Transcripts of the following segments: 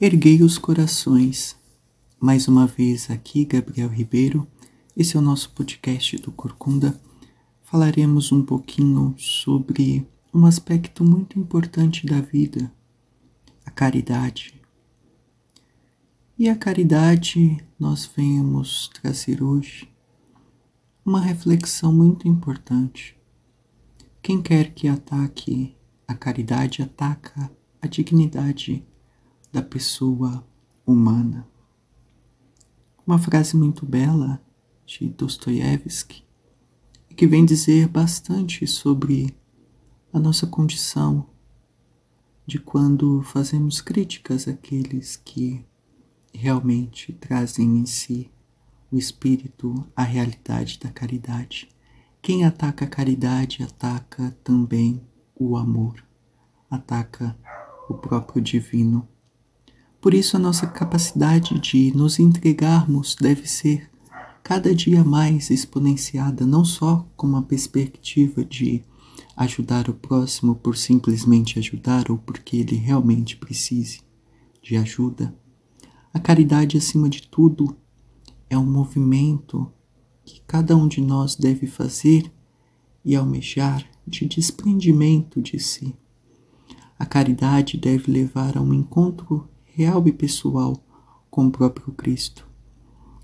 Erguei os corações. Mais uma vez aqui, Gabriel Ribeiro. Esse é o nosso podcast do Corcunda. Falaremos um pouquinho sobre um aspecto muito importante da vida, a caridade. E a caridade nós venhamos trazer hoje uma reflexão muito importante. Quem quer que ataque a caridade ataca a dignidade da pessoa humana. Uma frase muito bela de Dostoiévski que vem dizer bastante sobre a nossa condição de quando fazemos críticas àqueles que realmente trazem em si o espírito, a realidade da caridade. Quem ataca a caridade ataca também o amor, ataca o próprio divino por isso, a nossa capacidade de nos entregarmos deve ser cada dia mais exponenciada, não só com uma perspectiva de ajudar o próximo por simplesmente ajudar ou porque ele realmente precise de ajuda. A caridade, acima de tudo, é um movimento que cada um de nós deve fazer e almejar de desprendimento de si. A caridade deve levar a um encontro real e pessoal com o próprio Cristo.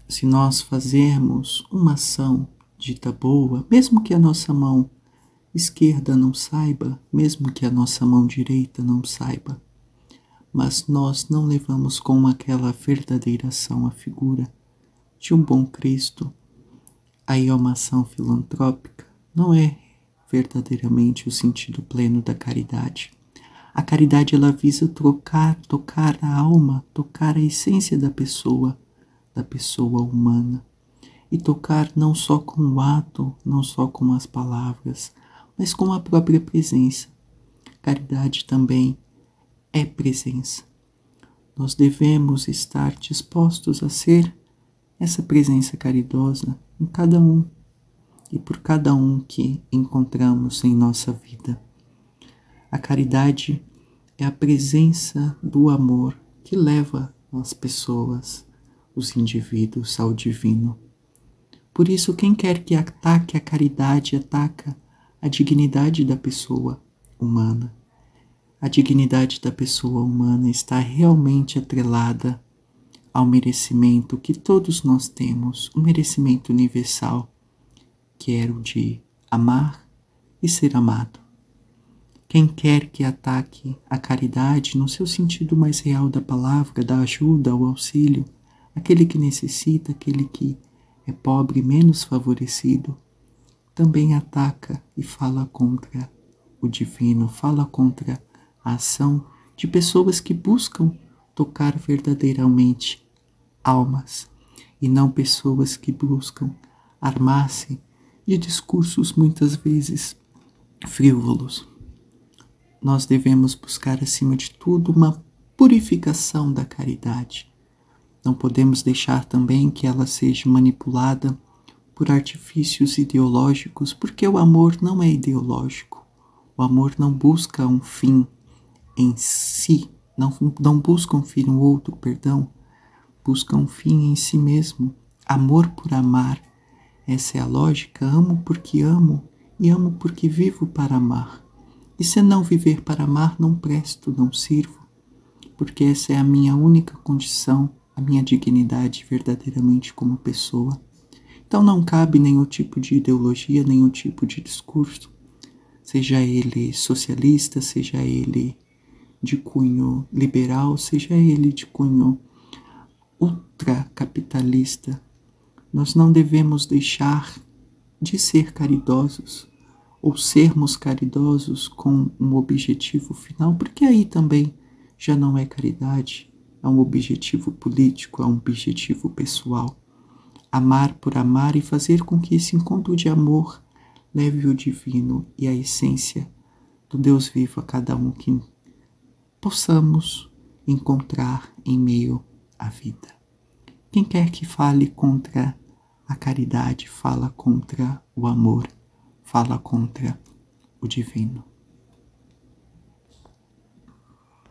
Se nós fazermos uma ação dita boa, mesmo que a nossa mão esquerda não saiba, mesmo que a nossa mão direita não saiba, mas nós não levamos com aquela verdadeira ação a figura de um bom Cristo, aí é uma ação filantrópica, não é verdadeiramente o sentido pleno da caridade. A caridade ela visa trocar, tocar a alma, tocar a essência da pessoa, da pessoa humana. E tocar não só com o ato, não só com as palavras, mas com a própria presença. Caridade também é presença. Nós devemos estar dispostos a ser essa presença caridosa em cada um e por cada um que encontramos em nossa vida. A caridade é a presença do amor que leva as pessoas, os indivíduos ao divino. Por isso, quem quer que ataque a caridade ataca a dignidade da pessoa humana. A dignidade da pessoa humana está realmente atrelada ao merecimento que todos nós temos, o um merecimento universal, que é o de amar e ser amado. Quem quer que ataque a caridade no seu sentido mais real da palavra, da ajuda, o auxílio, aquele que necessita, aquele que é pobre, menos favorecido, também ataca e fala contra o divino, fala contra a ação de pessoas que buscam tocar verdadeiramente almas e não pessoas que buscam armar-se de discursos muitas vezes frívolos nós devemos buscar, acima de tudo, uma purificação da caridade. Não podemos deixar também que ela seja manipulada por artifícios ideológicos, porque o amor não é ideológico. O amor não busca um fim em si, não, não busca um fim no outro, perdão, busca um fim em si mesmo. Amor por amar. Essa é a lógica. Amo porque amo e amo porque vivo para amar. E se não viver para amar, não presto, não sirvo, porque essa é a minha única condição, a minha dignidade verdadeiramente como pessoa. Então não cabe nenhum tipo de ideologia, nenhum tipo de discurso, seja ele socialista, seja ele de cunho liberal, seja ele de cunho ultracapitalista. Nós não devemos deixar de ser caridosos ou sermos caridosos com um objetivo final, porque aí também já não é caridade, é um objetivo político, é um objetivo pessoal. Amar por amar e fazer com que esse encontro de amor leve o divino e a essência do Deus vivo a cada um que possamos encontrar em meio à vida. Quem quer que fale contra a caridade, fala contra o amor fala contra o divino.